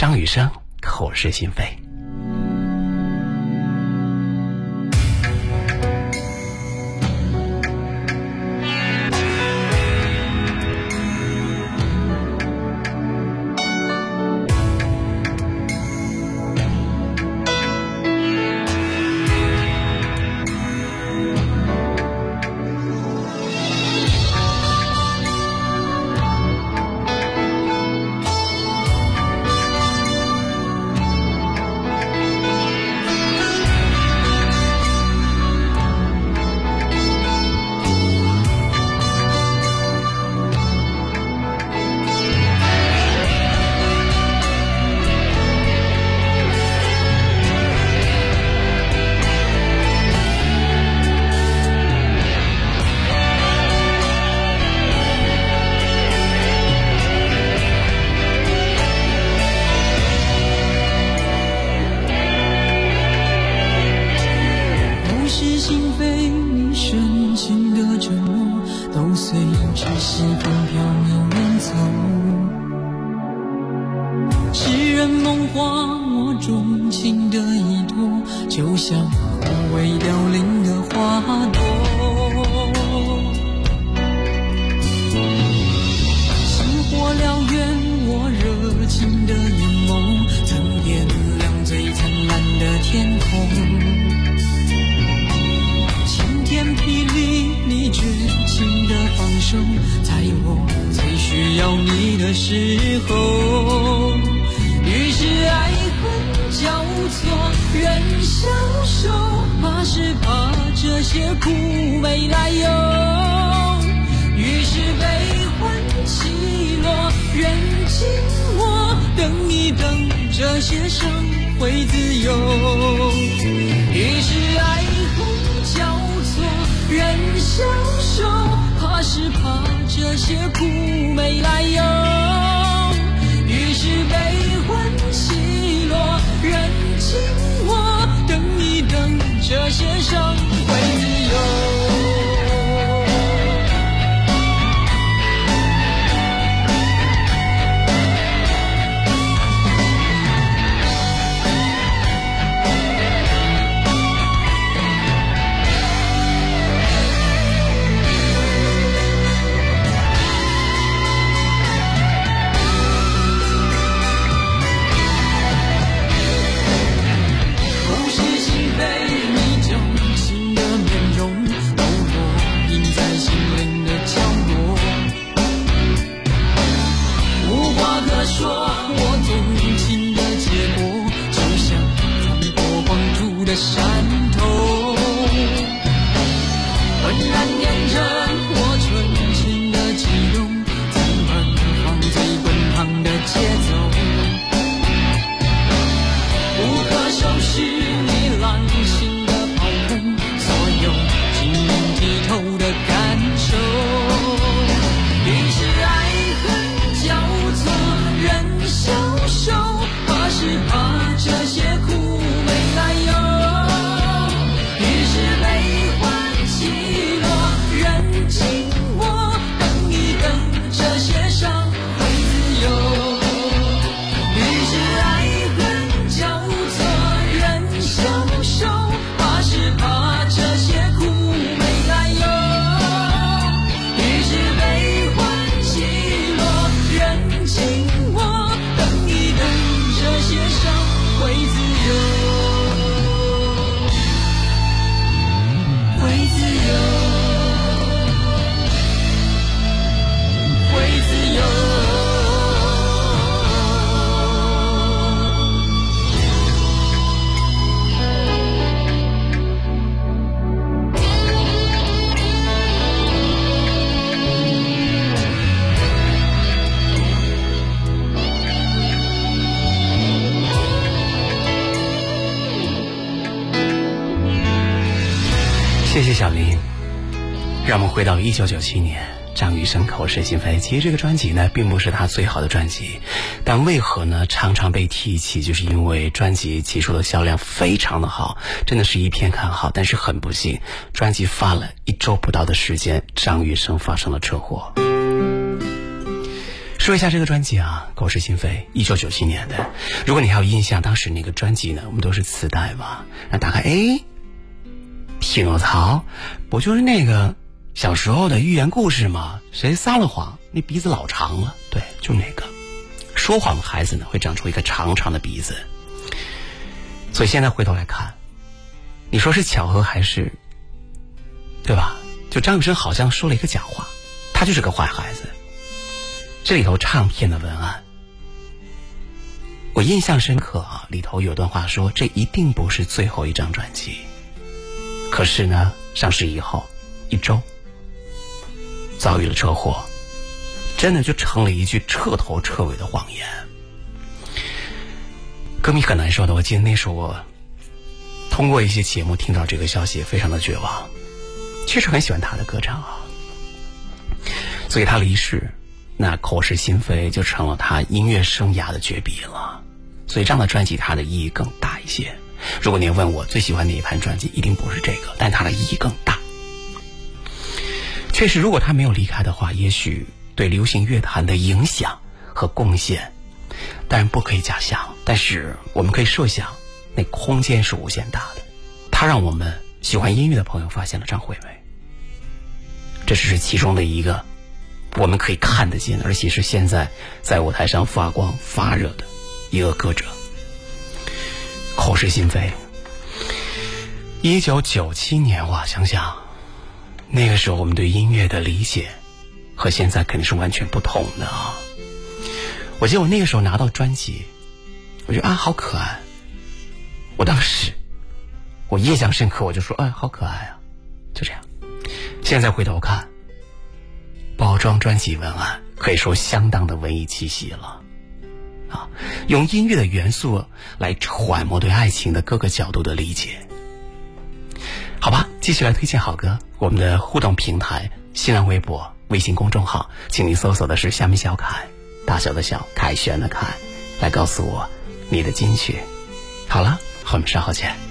张雨生口是心非。只是飘飘渺远走。痴人梦话我钟情的一托就像枯萎凋零的花朵。星火燎原我热情的眼眸曾点亮最灿烂的天空。晴天霹雳绝情的放手在我最需要你的时候。于是爱恨交错人消瘦怕是怕这些苦没来由。于是悲欢起落人静默等一等这些伤会自由。于是爱些苦没来由。的山。小林，让我们回到一九九七年，《张雨生口是心非》。其实这个专辑呢，并不是他最好的专辑，但为何呢？常常被提起，就是因为专辑起初的销量非常的好，真的是一片看好。但是很不幸，专辑发了一周不到的时间，张雨生发生了车祸。说一下这个专辑啊，《口是心非》，一九九七年的。如果你还有印象，当时那个专辑呢，我们都是磁带嘛。那打开，哎。匹诺曹，不就是那个小时候的寓言故事吗？谁撒了谎，那鼻子老长了？对，就那个。说谎的孩子呢，会长出一个长长的鼻子。所以现在回头来看，你说是巧合还是，对吧？就张雨生好像说了一个假话，他就是个坏孩子。这里头唱片的文案，我印象深刻啊！里头有段话说：“这一定不是最后一张专辑。”可是呢，上市以后一周，遭遇了车祸，真的就成了一句彻头彻尾的谎言。歌迷很难受的。我记得那时候我通过一些节目听到这个消息，非常的绝望。确实很喜欢他的歌唱啊，所以他离世。那口是心非就成了他音乐生涯的绝笔了，所以这样的专辑它的意义更大一些。如果您问我最喜欢哪一盘专辑，一定不是这个，但它的意义更大。确实，如果他没有离开的话，也许对流行乐坛的影响和贡献，当然不可以假想。但是我们可以设想，那空间是无限大的。他让我们喜欢音乐的朋友发现了张惠妹，这只是其中的一个。我们可以看得见，而且是现在在舞台上发光发热的一个歌者。口是心非。一九九七年，哇，想想那个时候我们对音乐的理解和现在肯定是完全不同的啊！我记得我那个时候拿到专辑，我觉得啊，好可爱。我当时我印象深刻，我就说，哎，好可爱啊！就这样。现在回头看。包装专辑文案可以说相当的文艺气息了，啊，用音乐的元素来揣摩对爱情的各个角度的理解。好吧，继续来推荐好歌。我们的互动平台：新浪微博、微信公众号，请您搜索的是“下面小凯”，大小的小，凯旋的凯，来告诉我你的金曲。好了，我们稍后见。